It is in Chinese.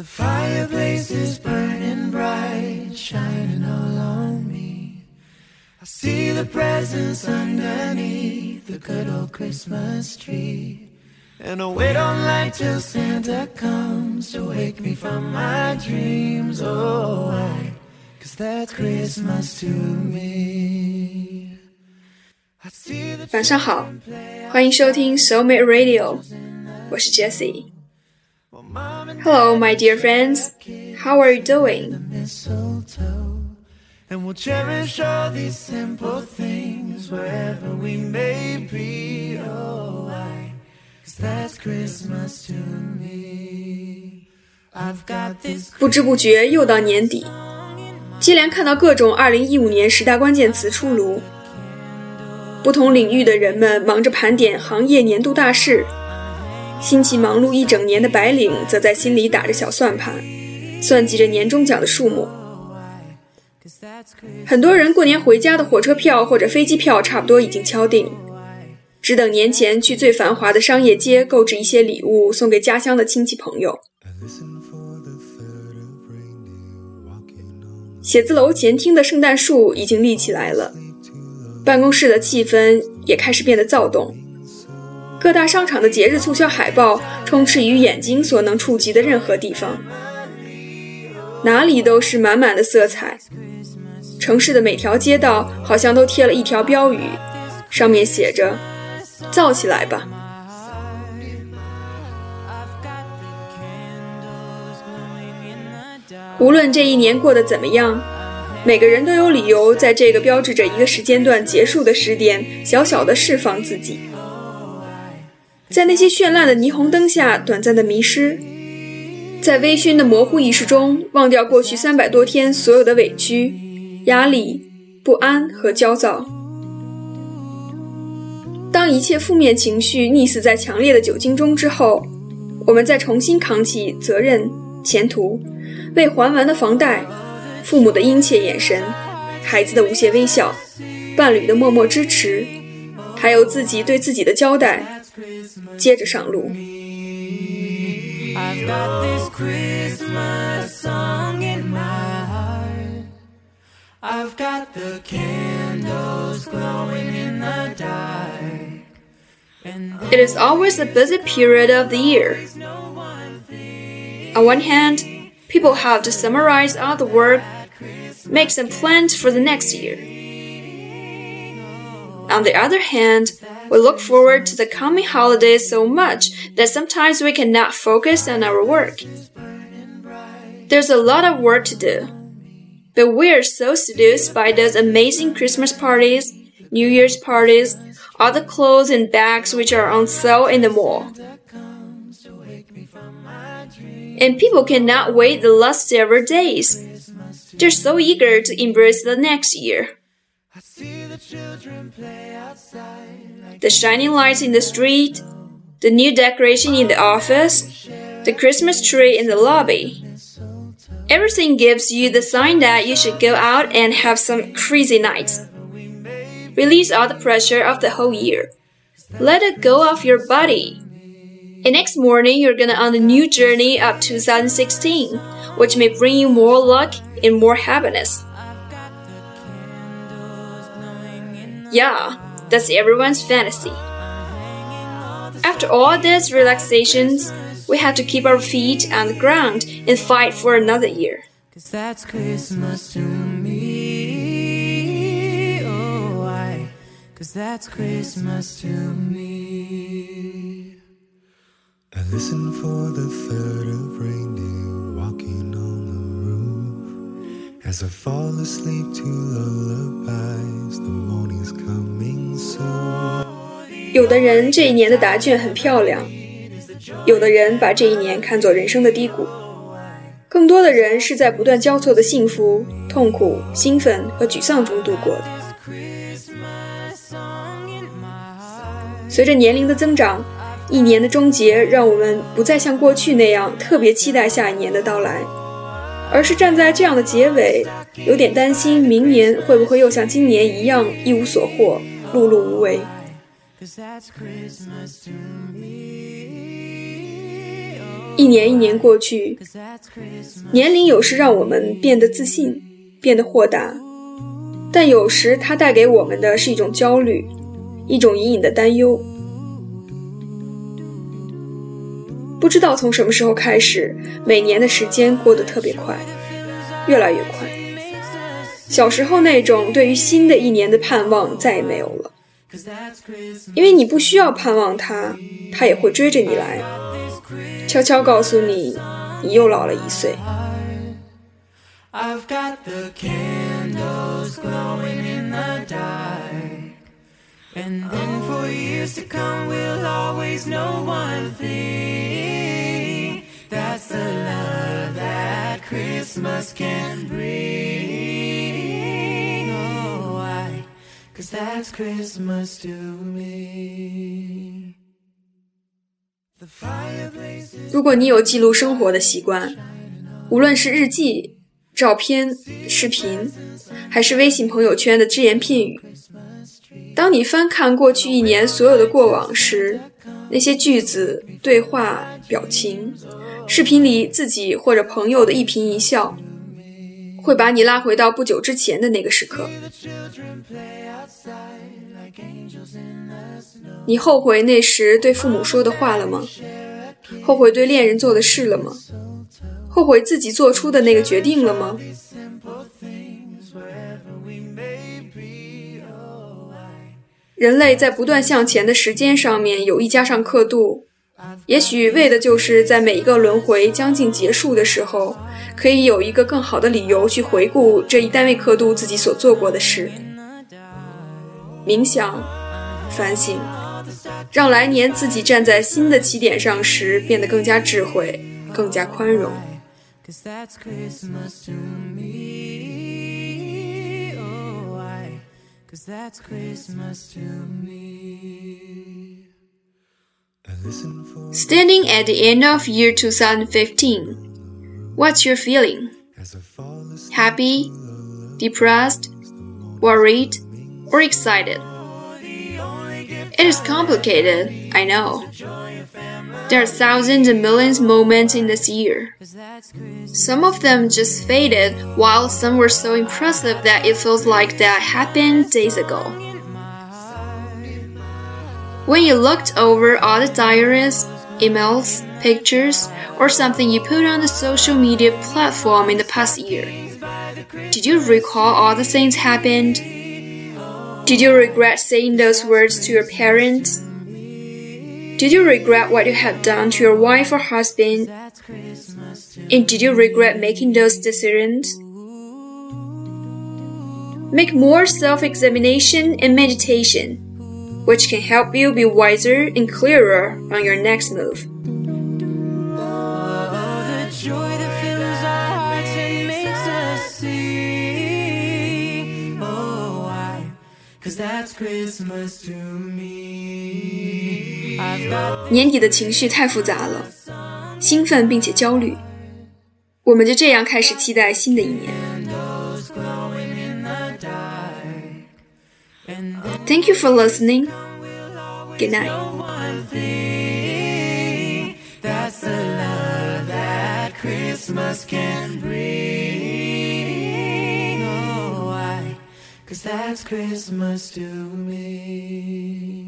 The fireplace is burning bright, shining all on me. I see the presents underneath the good old Christmas tree. And I wait on light till Santa comes to wake me from my dreams. Oh, why? Cause that's Christmas to me. I see the 晚上好，欢迎收听 Soulmate Radio，我是 Jessie。 Hello, my dear friends. How are you doing? And we'll cherish all these simple things wherever we may be. Oh, why? Cause that's Christmas to me. I've got this 不知不觉又到年底，接连看到各种2015年十大关键词出炉，不同领域的人们忙着盘点行业年度大事，辛勤忙碌一整年的白领则在心里打着小算盘，算计着年终奖的数目。很多人过年回家的火车票或者飞机票差不多已经敲定，只等年前去最繁华的商业街购置一些礼物送给家乡的亲戚朋友。写字楼前厅的圣诞树已经立起来了，办公室的气氛也开始变得躁动。各大商场的节日促销海报充斥于眼睛所能触及的任何地方，哪里都是满满的色彩。城市的每条街道好像都贴了一条标语，上面写着“造起来吧”。无论这一年过得怎么样，每个人都有理由在这个标志着一个时间段结束的时点，小小的释放自己，在那些绚烂的霓虹灯下短暂的迷失，在微醺的模糊意识中忘掉过去三百多天所有的委屈、压力、不安和焦躁。当一切负面情绪溺死在强烈的酒精中之后，我们再重新扛起责任、前途。未还完的房贷，父母的殷切眼神，孩子的无邪微笑，伴侣的默默支持，还有自己对自己的交代，接着上路。 I've got this Christmas song in my heart. I've got the candles glowing in the dark. And It is always a busy period of the year. On one hand, people have to summarize all the work, make some plans for the next year. On the other hand, we look forward to the coming holidays so much that sometimes we cannot focus on our work. There's a lot of work to do, but we are so seduced by those amazing Christmas parties, New Year's parties, all the clothes and bags which are on sale in the mall. And people cannot wait the last several days. They're so eager to embrace the next year. The. The shining lights in the street, the new decoration in the office, the Christmas tree in the lobby. Everything gives you the sign that you should go out and have some crazy nights. Release all the pressure of the whole year. Let it go off your body. And next morning, you're gonna on a new journey of 2016, which may bring you more luck and more happiness. Yeah, that's everyone's fantasy. After all these relaxations, we have to keep our feet on the ground and fight for another year. Cause that's Christmas to me. Oh, why? Cause that's Christmas to me. I listen for the third of reindeer As I fall asleep to lullabies, the morning's coming soon. 有的人这一年的答卷很漂亮，有的人把这一年看作人生的低谷，更多的人是在不断交错的幸福、痛苦、兴奋和沮丧中度过的。随着年龄的增长，一年的终结让我们不再像过去那样特别期待下一年的到来，而是站在这样的结尾，有点担心明年会不会又像今年一样一无所获、碌碌无为。一年一年过去，年龄有时让我们变得自信，变得豁达，但有时它带给我们的是一种焦虑，一种隐隐的担忧。不知道从什么时候开始，每年的时间过得特别快，越来越快。小时候那种对于新的一年的盼望再也没有了，因为你不需要盼望它，它也会追着你来，悄悄告诉你，你又老了一岁。And then for years to come, we'll always know one thing Christmas can bring. Oh, why? Cause that's Christmas to me. 如果你有记录生活的习惯，无论是日记、照片、视频，还是微信朋友圈的只言片语。当你翻看过去一年所有的过往时，那些句子、对话、表情、视频里自己或者朋友的一颦一笑，会把你拉回到不久之前的那个时刻。你后悔那时对父母说的话了吗？后悔对恋人做的事了吗？后悔自己做出的那个决定了吗？人类在不断向前的时间上面有意加上刻度，也许为的就是在每一个轮回将近结束的时候，可以有一个更好的理由去回顾这一单位刻度自己所做过的事。冥想、反省，让来年自己站在新的起点上时变得更加智慧、更加宽容。Cause that's Christmas to me. Standing at the end of year 2015, what's your feeling? Happy, depressed, worried, or excited? It is complicated, I know. There are thousands and millions of moments in this year. Some of them just faded, while some were so impressive that it feels like that happened days ago. When you looked over all the diaries, emails, pictures, or something you put on the social media platform in the past year, did you recall all the things happened? Did you regret saying those words to your parents? Did you regret what you have done to your wife or husband? And did you regret making those decisions? Make more self examination and meditation, which can help you be wiser and clearer on your next move. Cause that's Christmas to me. 年底的情绪太复杂了，兴奋并且焦虑。我们就这样开始期待新的一年。 Thank you for listening. Good night. That's the love that Christmas can bring. Oh aye. Cause that's Christmas to me.